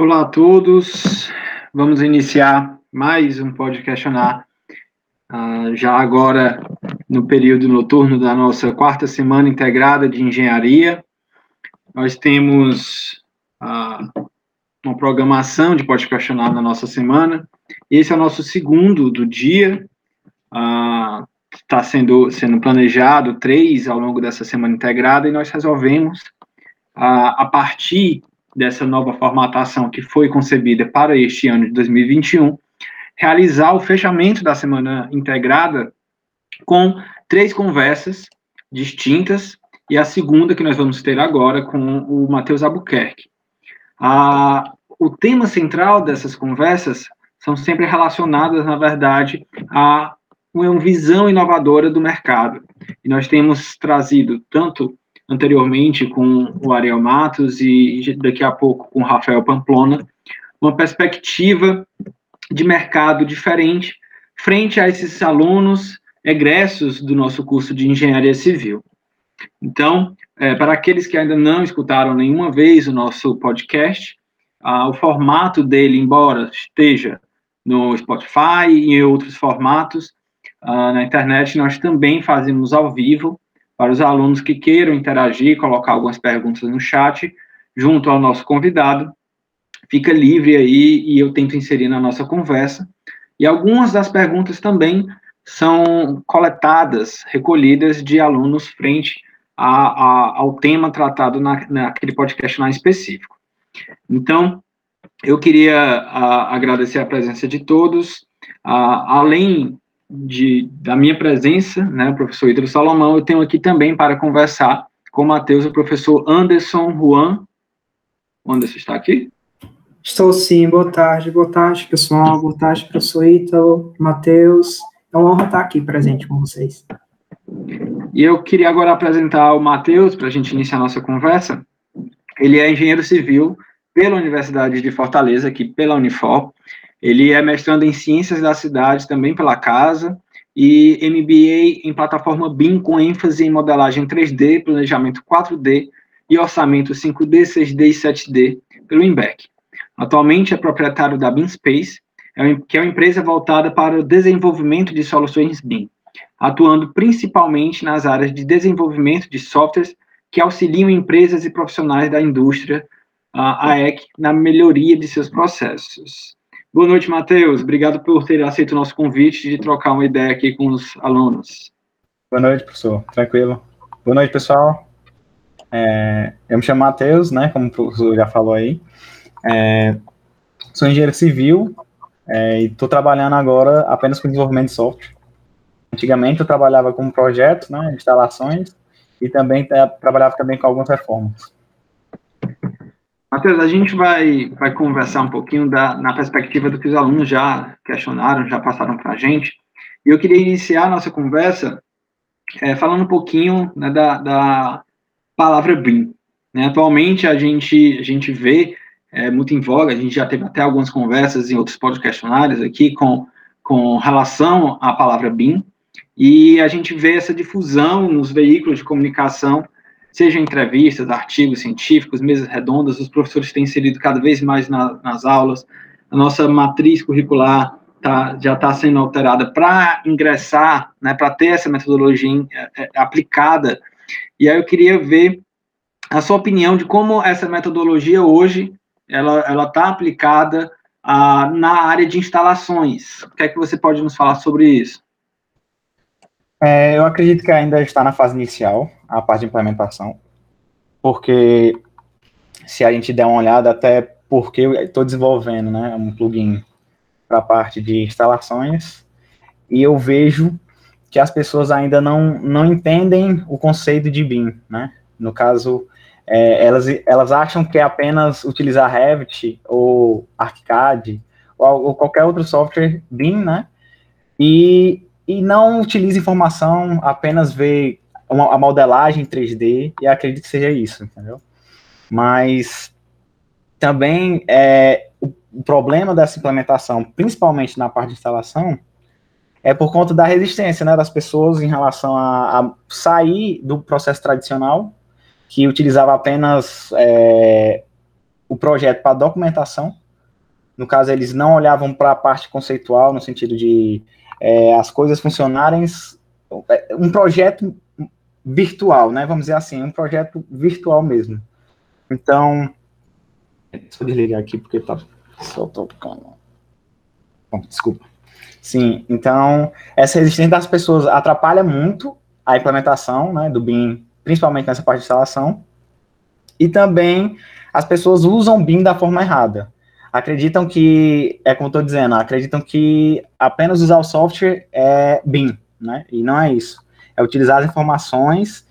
Olá a todos, vamos iniciar mais um Pode Questionar, uh, já agora no período noturno da nossa quarta semana integrada de engenharia. Nós temos uh, uma programação de Pode Questionar na nossa semana. Esse é o nosso segundo do dia, está uh, sendo, sendo planejado três ao longo dessa semana integrada e nós resolvemos, a partir dessa nova formatação que foi concebida para este ano de 2021, realizar o fechamento da semana integrada com três conversas distintas e a segunda que nós vamos ter agora com o Matheus Albuquerque. Ah, o tema central dessas conversas são sempre relacionadas, na verdade, a uma visão inovadora do mercado. E nós temos trazido tanto anteriormente com o Ariel Matos e daqui a pouco com o Rafael Pamplona, uma perspectiva de mercado diferente frente a esses alunos egressos do nosso curso de Engenharia Civil. Então, é, para aqueles que ainda não escutaram nenhuma vez o nosso podcast, ah, o formato dele, embora esteja no Spotify e em outros formatos, ah, na internet, nós também fazemos ao vivo para os alunos que queiram interagir, colocar algumas perguntas no chat, junto ao nosso convidado. Fica livre aí e eu tento inserir na nossa conversa. E algumas das perguntas também são coletadas, recolhidas de alunos frente a, a, ao tema tratado na, naquele podcast mais específico. Então, eu queria a, agradecer a presença de todos. além de, da minha presença, né, o professor Hidro Salomão, eu tenho aqui também para conversar com o Matheus, o professor Anderson Juan. Anderson está aqui? Estou sim, boa tarde, boa tarde, pessoal, boa tarde, professor Ítalo, Matheus, é uma honra estar aqui presente com vocês. E eu queria agora apresentar o Matheus, para a gente iniciar a nossa conversa. Ele é engenheiro civil pela Universidade de Fortaleza, aqui pela Unifor, ele é mestrando em Ciências da Cidade, também pela Casa, e MBA em plataforma BIM, com ênfase em modelagem 3D, planejamento 4D e orçamento 5D, 6D e 7D, pelo INBEC. Atualmente é proprietário da BIM Space, é que é uma empresa voltada para o desenvolvimento de soluções BIM, atuando principalmente nas áreas de desenvolvimento de softwares que auxiliam empresas e profissionais da indústria, a AEC, na melhoria de seus processos. Boa noite, Matheus. Obrigado por ter aceito o nosso convite de trocar uma ideia aqui com os alunos. Boa noite, professor. Tranquilo. Boa noite, pessoal. É, eu me chamo Matheus, né, como o professor já falou aí. É, sou engenheiro civil é, e estou trabalhando agora apenas com desenvolvimento de software. Antigamente eu trabalhava com projetos, né, instalações, e também é, trabalhava também com algumas reformas. Matheus, a gente vai, vai conversar um pouquinho da, na perspectiva do que os alunos já questionaram, já passaram para a gente. E eu queria iniciar a nossa conversa é, falando um pouquinho né, da, da palavra BIM. Né? Atualmente, a gente, a gente vê é, muito em voga, a gente já teve até algumas conversas em outros questionários aqui com, com relação à palavra BIM, e a gente vê essa difusão nos veículos de comunicação seja entrevistas, artigos científicos, mesas redondas, os professores têm inserido cada vez mais na, nas aulas, a nossa matriz curricular tá, já está sendo alterada para ingressar, né, para ter essa metodologia é, é, aplicada, e aí eu queria ver a sua opinião de como essa metodologia hoje, ela está aplicada ah, na área de instalações. O que é que você pode nos falar sobre isso? É, eu acredito que ainda está na fase inicial, a parte de implementação, porque se a gente der uma olhada até porque eu estou desenvolvendo né, um plugin para a parte de instalações, e eu vejo que as pessoas ainda não, não entendem o conceito de BIM, né? No caso, é, elas, elas acham que é apenas utilizar Revit ou ArchiCAD ou, ou qualquer outro software BIM, né? E e não utilize informação, apenas vê uma, a modelagem 3D e acredito que seja isso, entendeu? Mas também é, o, o problema dessa implementação, principalmente na parte de instalação, é por conta da resistência né, das pessoas em relação a, a sair do processo tradicional, que utilizava apenas é, o projeto para documentação. No caso, eles não olhavam para a parte conceitual, no sentido de é, as coisas funcionarem. É, um projeto virtual, né? Vamos dizer assim, um projeto virtual mesmo. Então, deixa eu desligar aqui porque tá só tocando. Bom, desculpa. Sim, então, essa resistência das pessoas atrapalha muito a implementação né, do BIM, principalmente nessa parte de instalação. E também as pessoas usam o BIM da forma errada. Acreditam que, é como estou dizendo, acreditam que apenas usar o software é BIM, né? E não é isso. É utilizar as informações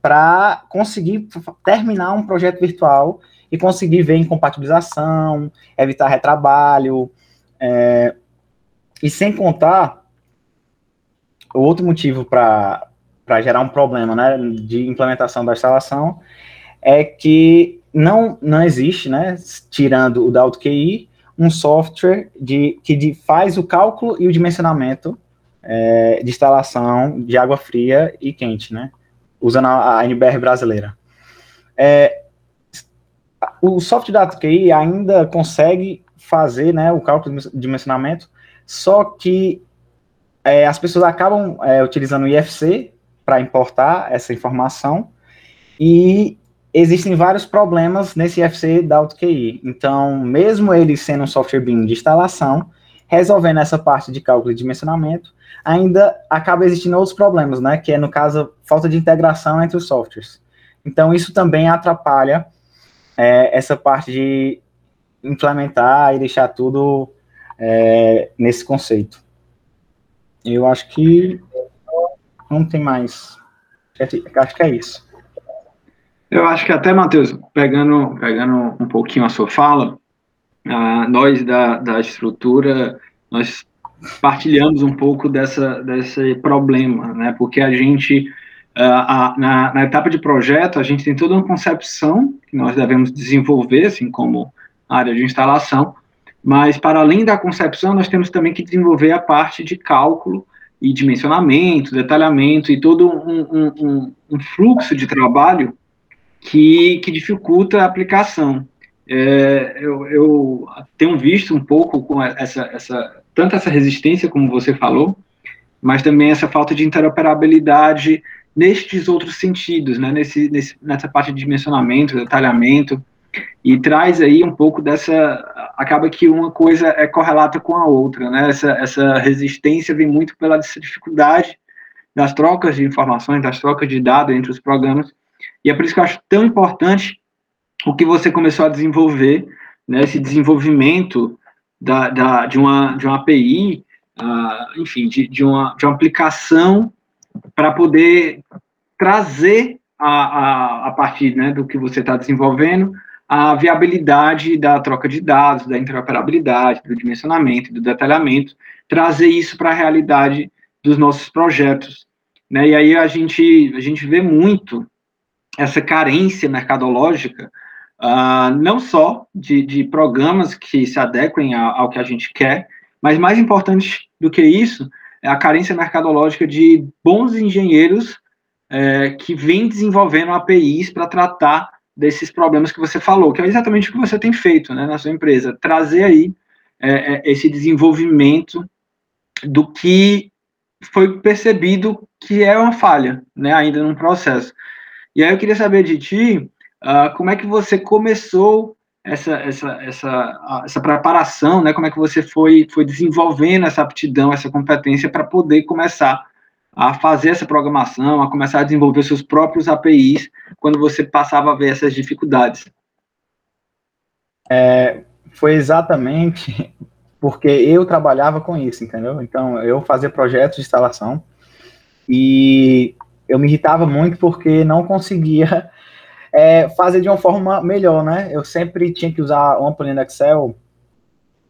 para conseguir terminar um projeto virtual e conseguir ver incompatibilização, evitar retrabalho, é, e sem contar o outro motivo para gerar um problema né, de implementação da instalação é que não, não existe, né, tirando o da AutoQI, um software de, que de, faz o cálculo e o dimensionamento é, de instalação de água fria e quente, né, usando a, a NBR brasileira. É, o software da AutoQI ainda consegue fazer né, o cálculo de dimensionamento só que é, as pessoas acabam é, utilizando o IFC para importar essa informação e existem vários problemas nesse IFC da AutoQI. Então, mesmo ele sendo um software BIM de instalação, resolvendo essa parte de cálculo e dimensionamento, ainda acaba existindo outros problemas, né? Que é, no caso, falta de integração entre os softwares. Então, isso também atrapalha é, essa parte de implementar e deixar tudo é, nesse conceito. Eu acho que não tem mais. Acho que é isso. Eu acho que até, Matheus, pegando, pegando um pouquinho a sua fala, ah, nós da, da estrutura, nós partilhamos um pouco dessa, desse problema, né? Porque a gente, ah, na, na etapa de projeto, a gente tem toda uma concepção que nós devemos desenvolver, assim como área de instalação, mas, para além da concepção, nós temos também que desenvolver a parte de cálculo e dimensionamento, detalhamento e todo um, um, um fluxo de trabalho que, que dificulta a aplicação. É, eu, eu, tenho visto um pouco com essa, essa, tanto essa resistência, como você falou, mas também essa falta de interoperabilidade nestes outros sentidos, né, nesse, nesse, nessa parte de dimensionamento, detalhamento, e traz aí um pouco dessa acaba que uma coisa é correlata com a outra, né? Essa, essa resistência vem muito pela dificuldade das trocas de informações, das trocas de dados entre os programas, e é por isso que eu acho tão importante o que você começou a desenvolver, né? Esse desenvolvimento da, da de, uma, de uma API, uh, enfim, de, de, uma, de uma aplicação para poder trazer a, a, a partir né, do que você está desenvolvendo a viabilidade da troca de dados, da interoperabilidade, do dimensionamento, do detalhamento, trazer isso para a realidade dos nossos projetos. Né? E aí a gente, a gente vê muito essa carência mercadológica, uh, não só de, de, programas que se adequem ao, ao que a gente quer, mas mais importante do que isso, é a carência mercadológica de bons engenheiros é, que vêm desenvolvendo APIs para tratar desses problemas que você falou, que é exatamente o que você tem feito né, na sua empresa, trazer aí é, é, esse desenvolvimento do que foi percebido que é uma falha, né, ainda no processo. E aí eu queria saber de ti, uh, como é que você começou essa, essa, essa, essa preparação, né, como é que você foi, foi desenvolvendo essa aptidão, essa competência para poder começar a fazer essa programação, a começar a desenvolver seus próprios APIs, quando você passava a ver essas dificuldades? É, foi exatamente porque eu trabalhava com isso, entendeu? Então, eu fazia projetos de instalação e eu me irritava muito porque não conseguia é, fazer de uma forma melhor, né? Eu sempre tinha que usar uma planilha Excel,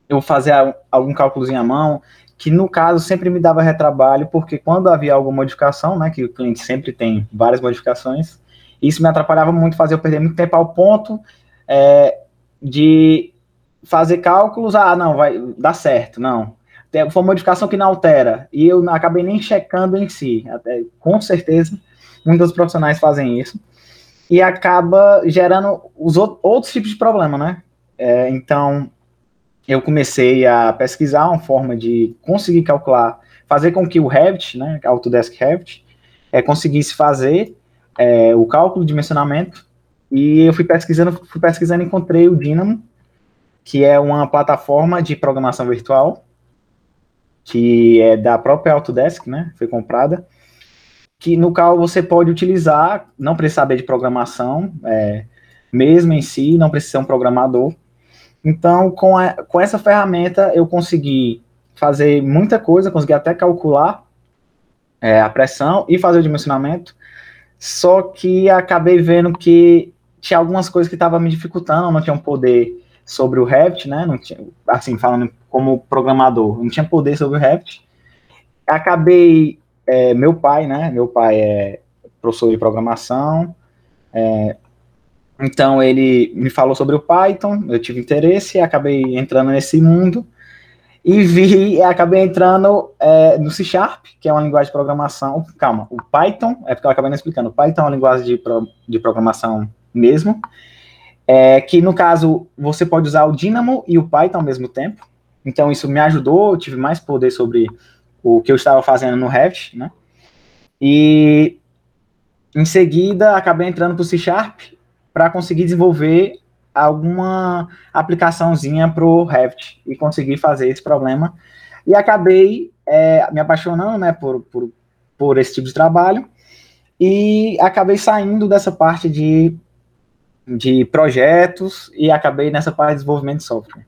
eu fazia algum cálculozinho à mão, que no caso sempre me dava retrabalho, porque quando havia alguma modificação, né, que o cliente sempre tem várias modificações, isso me atrapalhava muito, fazia eu perder muito tempo ao ponto é, de fazer cálculos, ah, não, vai dar certo, não. Foi uma modificação que não altera, e eu acabei nem checando em si, até, com certeza, muitos profissionais fazem isso, e acaba gerando os outros tipos de problema, né? É, então, eu comecei a pesquisar uma forma de conseguir calcular, fazer com que o Revit, né, Autodesk Revit, é, conseguisse fazer é, o cálculo de dimensionamento. E eu fui pesquisando, fui pesquisando encontrei o Dynamo, que é uma plataforma de programação virtual, que é da própria Autodesk, né, foi comprada, que no qual você pode utilizar, não precisa saber de programação, é, mesmo em si, não precisa ser um programador. Então, com, a, com essa ferramenta, eu consegui fazer muita coisa, consegui até calcular é, a pressão e fazer o dimensionamento, só que acabei vendo que tinha algumas coisas que estavam me dificultando, não tinha um poder sobre o Revit, né, não tinha, assim, falando como programador, não tinha poder sobre o Revit. Acabei é, meu pai, né? Meu pai é professor de programação. É, então ele me falou sobre o Python, eu tive interesse, acabei entrando nesse mundo e vi, acabei entrando é, no C Sharp, que é uma linguagem de programação. Calma, o Python, é porque eu acabei não explicando, o Python é uma linguagem de, pro, de programação mesmo, é, que no caso você pode usar o Dynamo e o Python ao mesmo tempo. Então isso me ajudou, tive mais poder sobre o que eu estava fazendo no Revit, né? E em seguida acabei entrando para o C Sharp para conseguir desenvolver alguma aplicaçãozinha para o Revit e conseguir fazer esse problema. E acabei é, me apaixonando né, por, por, por esse tipo de trabalho e acabei saindo dessa parte de, de projetos e acabei nessa parte de desenvolvimento de software.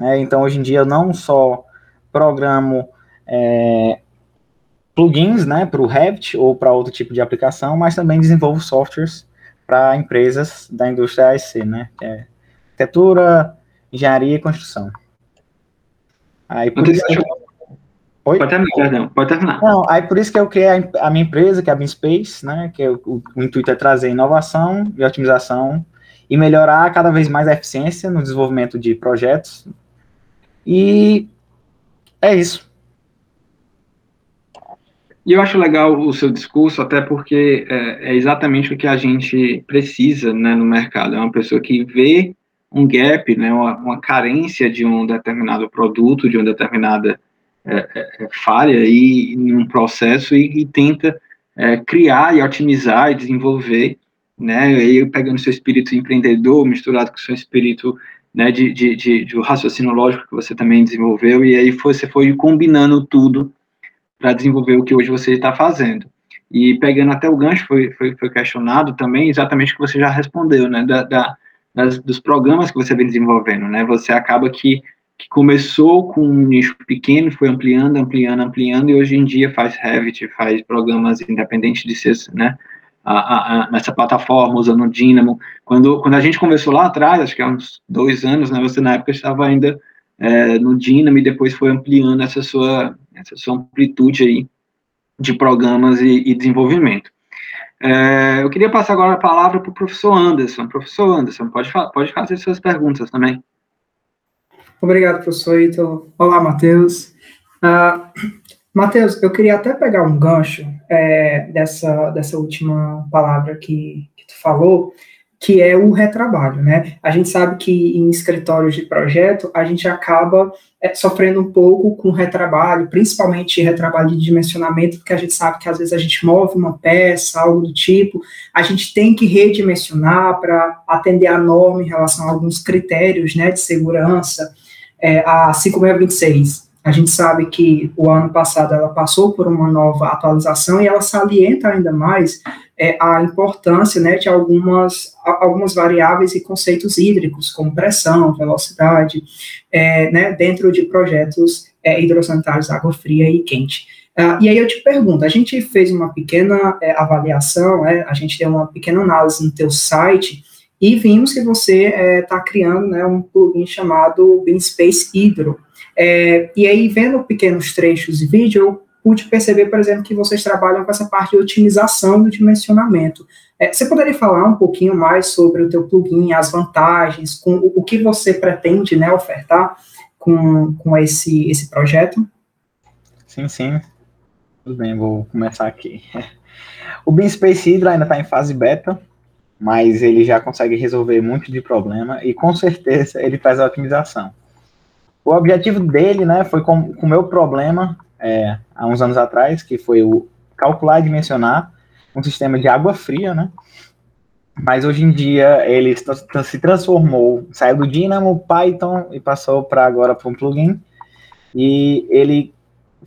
É, então, hoje em dia, eu não só programo é, plugins né, para o Revit ou para outro tipo de aplicação, mas também desenvolvo softwares para empresas da indústria AEC, né, que é arquitetura, engenharia e construção. Aí, por isso que... Oi? Pode terminar, perdão, pode terminar. Não, aí por isso que eu criei a, a minha empresa, que é a BeamSpace, né, que é o, o intuito é trazer inovação e otimização e melhorar cada vez mais a eficiência no desenvolvimento de projetos. E é isso. E eu acho legal o seu discurso, até porque é, é, exatamente o que a gente precisa né, no mercado. É uma pessoa que vê um gap, né, uma, uma carência de um determinado produto, de uma determinada é, é, é falha e, em um processo e, e tenta é, criar e otimizar e desenvolver, né, e pegando seu espírito empreendedor misturado com seu espírito né, de, de, de, de raciocínio lógico que você também desenvolveu, e aí você foi combinando tudo para desenvolver o que hoje você está fazendo. E pegando até o gancho, foi, foi, foi, questionado também exatamente o que você já respondeu, né, da, da das, dos programas que você vem desenvolvendo, né, você acaba que, que começou com um nicho pequeno, foi ampliando, ampliando, ampliando, e hoje em dia faz Revit, faz programas independentes de ser, né, a, a, nessa plataforma, usando o Dynamo. Quando, quando a gente conversou lá atrás, acho que há uns dois anos, né, você na época estava ainda é, no Dynamo e depois foi ampliando essa sua, essa sua amplitude aí de programas e, e desenvolvimento. É, eu queria passar agora a palavra para o professor Anderson. Professor Anderson, pode, pode fazer suas perguntas também. Obrigado, professor Ítalo. Olá, Matheus. Uh, Matheus, eu queria até pegar um gancho é, dessa, dessa última palavra que, que tu falou, que é o retrabalho, né? A gente sabe que em escritórios de projeto a gente acaba é, sofrendo um pouco com retrabalho, principalmente retrabalho de dimensionamento, porque a gente sabe que às vezes a gente move uma peça, algo do tipo, a gente tem que redimensionar para atender a norma em relação a alguns critérios, né, de segurança, é, a 5626. A gente sabe que o ano passado ela passou por uma nova atualização e ela salienta ainda mais é, a importância né, de algumas, algumas variáveis e conceitos hídricos, como pressão, velocidade, é, né, dentro de projetos é, hidrossanitários, água fria e quente. Uh, e aí eu te pergunto, a gente fez uma pequena é, avaliação, né, a gente deu uma pequena análise no teu site, e vimos que você está é, criando né, um plugin chamado BeamSpace Hydro. É, e aí, vendo pequenos trechos de vídeo, eu pude perceber, por exemplo, que vocês trabalham com essa parte de otimização do dimensionamento. É, você poderia falar um pouquinho mais sobre o teu plugin, as vantagens, com o, o que você pretende né, ofertar com, com esse, esse projeto? Sim, sim. Tudo bem, vou começar aqui. O Beam Space Hydra ainda está em fase beta, mas ele já consegue resolver muito de problema e com certeza ele faz a otimização. O objetivo dele, né, foi com o meu problema é, há uns anos atrás, que foi o calcular e dimensionar um sistema de água fria, né? Mas hoje em dia ele se transformou, saiu do Dynamo, Python e passou para agora para um plugin. E ele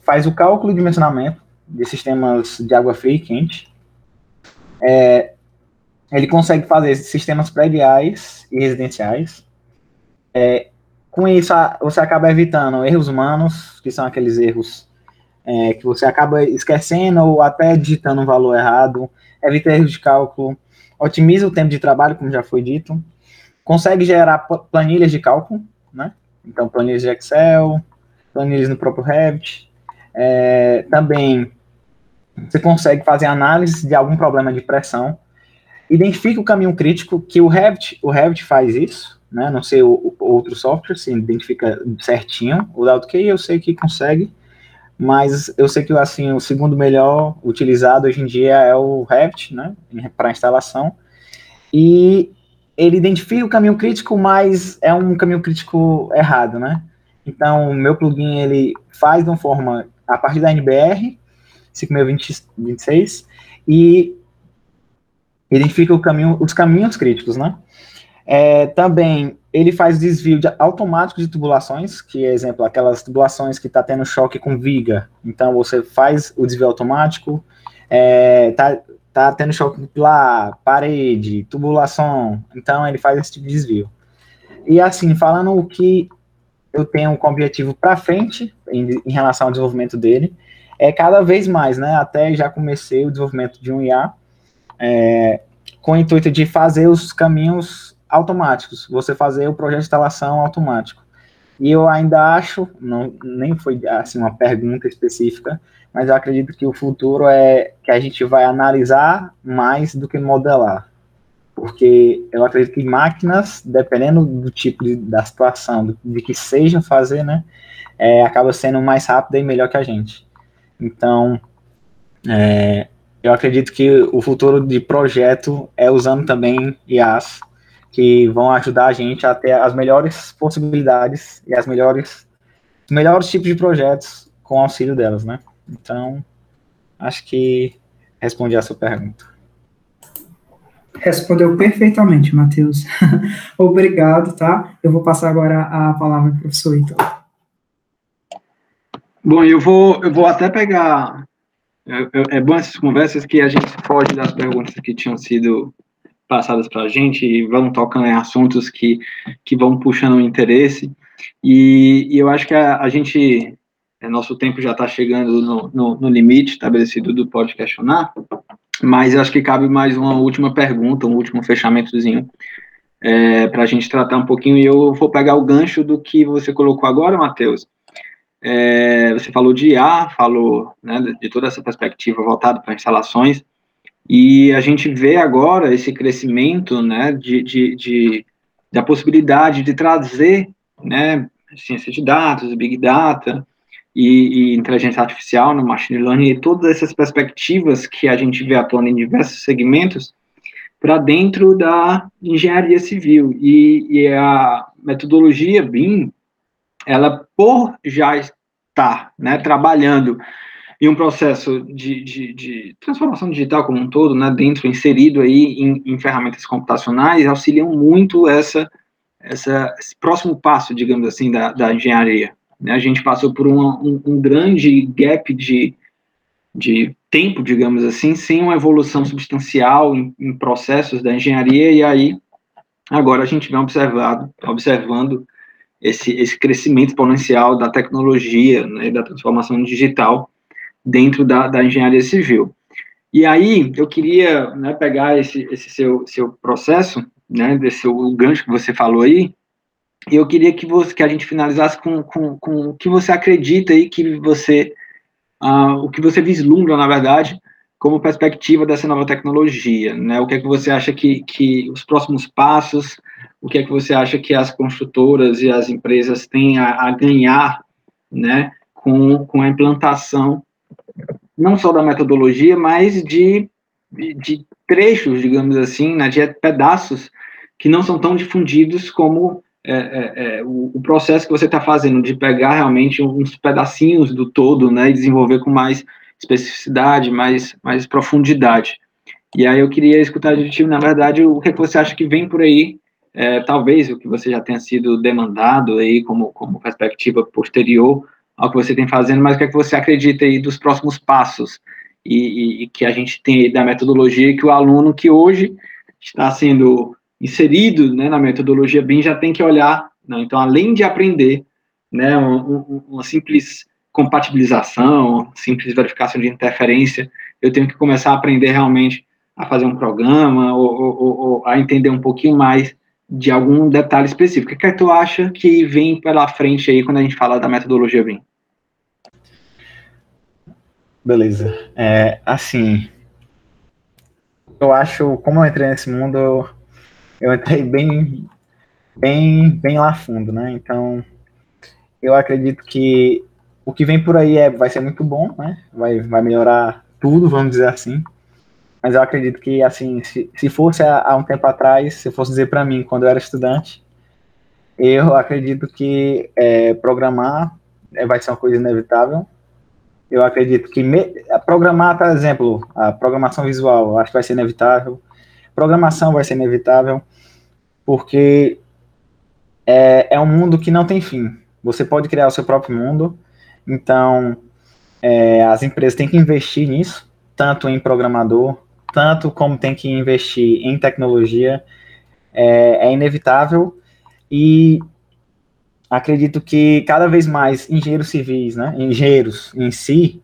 faz o cálculo e dimensionamento de sistemas de água fria e quente. É, ele consegue fazer sistemas prediais e residenciais. É, com isso, você acaba evitando erros humanos, que são aqueles erros é, que você acaba esquecendo ou até digitando um valor errado, evita erros de cálculo, otimiza o tempo de trabalho, como já foi dito, consegue gerar planilhas de cálculo, né? Então, planilhas de Excel, planilhas no próprio Revit. É, também você consegue fazer análise de algum problema de pressão, identifica o caminho crítico, que o Revit, o Revit faz isso, né? Não sei o, o outro software, se identifica certinho. O AutoKey eu sei que consegue, mas eu sei que assim o segundo melhor utilizado hoje em dia é o Revit, né? Para instalação. E ele identifica o caminho crítico, mas é um caminho crítico errado, né? Então, meu plugin ele faz de uma forma a partir da NBR 5626 e identifica caminho, os caminhos críticos, né? É, também ele faz desvio de, automático de tubulações, que é exemplo, aquelas tubulações que está tendo choque com viga. Então você faz o desvio automático, é, tá, tá tendo choque com pilar, parede, tubulação. Então ele faz esse tipo de desvio. E assim, falando o que eu tenho como objetivo para frente em, em, relação ao desenvolvimento dele, é cada vez mais, né? Até já comecei o desenvolvimento de um IA é, com o intuito de fazer os caminhos automáticos, você fazer o projeto de instalação automático. E eu ainda acho, não, nem foi assim uma pergunta específica, mas eu acredito que o futuro é que a gente vai analisar mais do que modelar. Porque eu acredito que máquinas, dependendo do tipo de, da situação, de, que sejam fazer, né, é, acaba sendo mais rápida e melhor que a gente. Então, é, eu acredito que o futuro de projeto é usando também IAs que vão ajudar a gente a ter as melhores possibilidades e as melhores melhores tipos de projetos com o auxílio delas, né? Então, acho que respondi a sua pergunta. Respondeu perfeitamente, Matheus. Obrigado, tá? Eu vou passar agora a palavra para o professor Ito. Bom, eu vou, eu vou até pegar. É, é bom essas conversas que a gente foge das perguntas que tinham sido passadas para a gente e vão tocando em assuntos que, que vão puxando o interesse. E, e eu acho que a, a gente, é, nosso tempo já está chegando no, no, no, limite estabelecido do Pode Questionar, mas acho que cabe mais uma última pergunta, um último fechamentozinho, é, para a gente tratar um pouquinho, e eu vou pegar o gancho do que você colocou agora, Matheus. É, você falou de IA, falou né, de toda essa perspectiva voltada para instalações, e a gente vê agora esse crescimento, né, de, de, de da possibilidade de trazer, né, ciência de dados, big data e, e, inteligência artificial no machine learning e todas essas perspectivas que a gente vê atuando em diversos segmentos para dentro da engenharia civil. E, e a metodologia BIM, ela por já estar, né, trabalhando e um processo de, de, de, transformação digital como um todo, né, dentro, inserido aí em, em ferramentas computacionais, auxiliam muito essa, essa, esse próximo passo, digamos assim, da, da engenharia. Né? A gente passou por uma, um, um grande gap de, de tempo, digamos assim, sem uma evolução substancial em, em processos da engenharia, e aí agora a gente vem observado, observando esse, esse crescimento exponencial da tecnologia, né, da transformação digital, dentro da, da engenharia civil. E aí, eu queria né, pegar esse, esse seu, seu processo, né, desse o gancho que você falou aí, e eu queria que, você, que a gente finalizasse com, com, com o que você acredita aí, que você, uh, o que você vislumbra, na verdade, como perspectiva dessa nova tecnologia, né? O que é que você acha que, que os próximos passos, o que é que você acha que as construtoras e as empresas têm a, a ganhar, né, com, com a implantação não só da metodologia, mas de de trechos, digamos assim, né, de pedaços que não são tão difundidos como é, é, é, o, o, processo que você está fazendo de pegar realmente uns pedacinhos do todo, né, e desenvolver com mais especificidade, mais, mais profundidade. E aí eu queria escutar de ti, na verdade, o que, é que você acha que vem por aí, é, talvez o que você já tenha sido demandado aí como, como perspectiva posterior ao que você tem fazendo, mas o que é que você acredita aí dos próximos passos e, e, e que a gente tem aí da metodologia que o aluno que hoje está sendo inserido né, na metodologia BIM já tem que olhar, né, então além de aprender, né, uma, uma simples compatibilização, simples verificação de interferência, eu tenho que começar a aprender realmente a fazer um programa ou, ou, ou, a entender um pouquinho mais de algum detalhe específico. O que, é que tu acha que vem pela frente aí quando a gente fala da metodologia BIM? Beleza. É, assim, eu acho, como eu entrei nesse mundo, eu, entrei bem, bem, bem lá fundo, né? Então, eu acredito que o que vem por aí é, vai ser muito bom, né? Vai, vai melhorar tudo, vamos dizer assim. Mas eu acredito que, assim, se, se fosse há, há um tempo atrás, se fosse dizer para mim, quando eu era estudante, eu acredito que é, programar é, vai ser uma coisa inevitável. Eu acredito que me, programar, por exemplo, a programação visual, acho que vai ser inevitável. Programação vai ser inevitável, porque é, é um mundo que não tem fim. Você pode criar o seu próprio mundo, então é, as empresas têm que investir nisso, tanto em programador, tanto como tem que investir em tecnologia, é, é inevitável e acredito que cada vez mais engenheiros civis, né, engenheiros em si,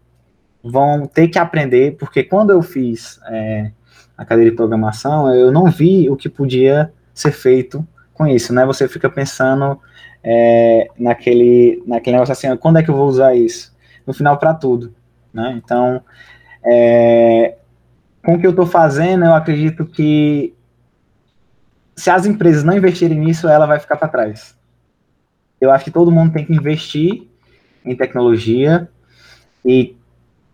vão ter que aprender, porque quando eu fiz é, a cadeira de programação, eu não vi o que podia ser feito com isso, né? Você fica pensando é, naquele, naquele negócio assim, quando é que eu vou usar isso? No final, para tudo, né? Então, é, com o que eu estou fazendo, eu acredito que se as empresas não investirem nisso, ela vai ficar para trás. Eu acho que todo mundo tem que investir em tecnologia e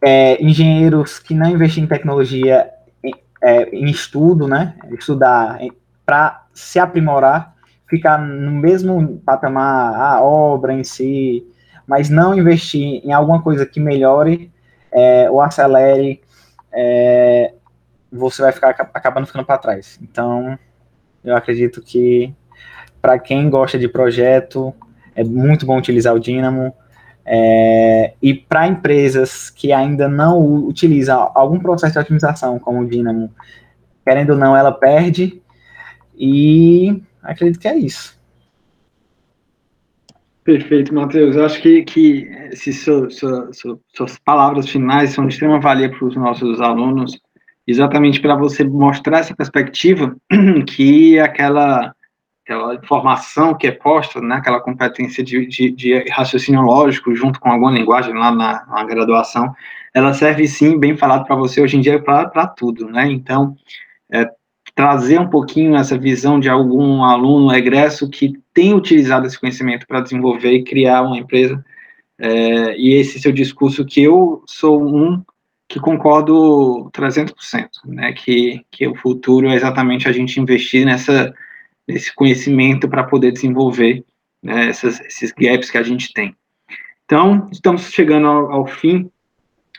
é, engenheiros que não investem em tecnologia, em, é, em estudo, né, estudar para se aprimorar, ficar no mesmo patamar, a obra em si, mas não investir em alguma coisa que melhore é, ou acelere é, você vai ficar acabando ficando para trás. Então, eu acredito que para quem gosta de projeto, é muito bom utilizar o Dynamo. É, e para empresas que ainda não utilizam algum processo de otimização como o Dynamo, querendo ou não, ela perde. E acredito que é isso. Perfeito, Matheus. Eu acho que, que se seu, suas palavras finais são de extrema valia para os nossos alunos exatamente para você mostrar essa perspectiva que aquela, aquela informação que é posta, né, aquela competência de, de, de raciocínio lógico junto com alguma linguagem lá na, na graduação, ela serve sim, bem falado para você hoje em dia, para tudo, né, então, é, trazer um pouquinho essa visão de algum aluno egresso que tem utilizado esse conhecimento para desenvolver e criar uma empresa, é, e esse seu discurso que eu sou um que concordo 300%, né, que, que o futuro é exatamente a gente investir nessa, nesse conhecimento para poder desenvolver né, essas, esses gaps que a gente tem. Então, estamos chegando ao, ao fim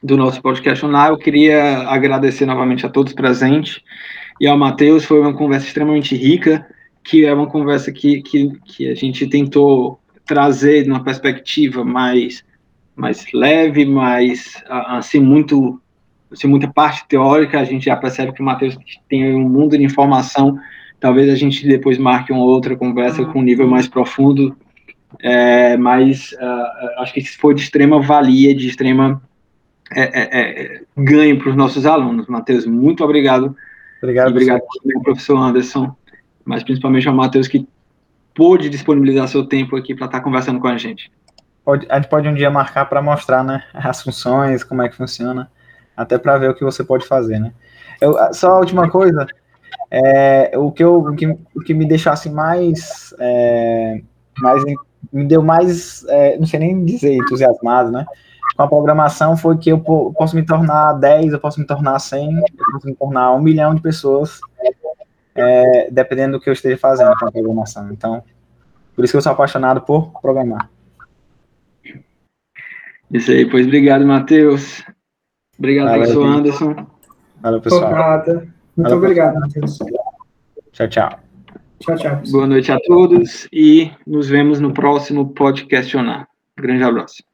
do nosso podcast online. Eu queria agradecer novamente a todos presentes e ao Matheus. Foi uma conversa extremamente rica, que é uma conversa que, que, que a gente tentou trazer numa perspectiva mais mais leve, mais assim muito assim, muita parte teórica, a gente já percebe que o Matheus tem um mundo de informação, talvez a gente depois marque uma outra conversa uhum. com um nível mais profundo, é, mas uh, acho que isso foi de extrema valia, de extrema é, é, é ganho para os nossos alunos. Matheus, muito obrigado. Obrigado, obrigado ao professor Anderson, mas principalmente ao Matheus que pôde disponibilizar seu tempo aqui para estar conversando com a gente. Pode, a gente pode um dia marcar para mostrar né, as funções, como é que funciona até para ver o que você pode fazer, né? Eu, só a última coisa, é, o, que eu, o, que, o que me deixasse mais, é, mais me deu mais, é, não sei nem dizer, entusiasmado, né? com a programação foi que eu posso me tornar 10, eu posso me tornar 100, eu posso me tornar um milhão de pessoas, é, dependendo do que eu esteja fazendo com a programação. Então, por isso que eu sou apaixonado por programar. Isso aí, pois obrigado, Matheus. Obrigado, Valeu, professor. Anderson. Valeu, pessoal. Obrigado. Muito obrigado, Matheus. Tchau, tchau. Tchau, tchau. Boa noite a todos e nos vemos no próximo podcast. Grande abraço.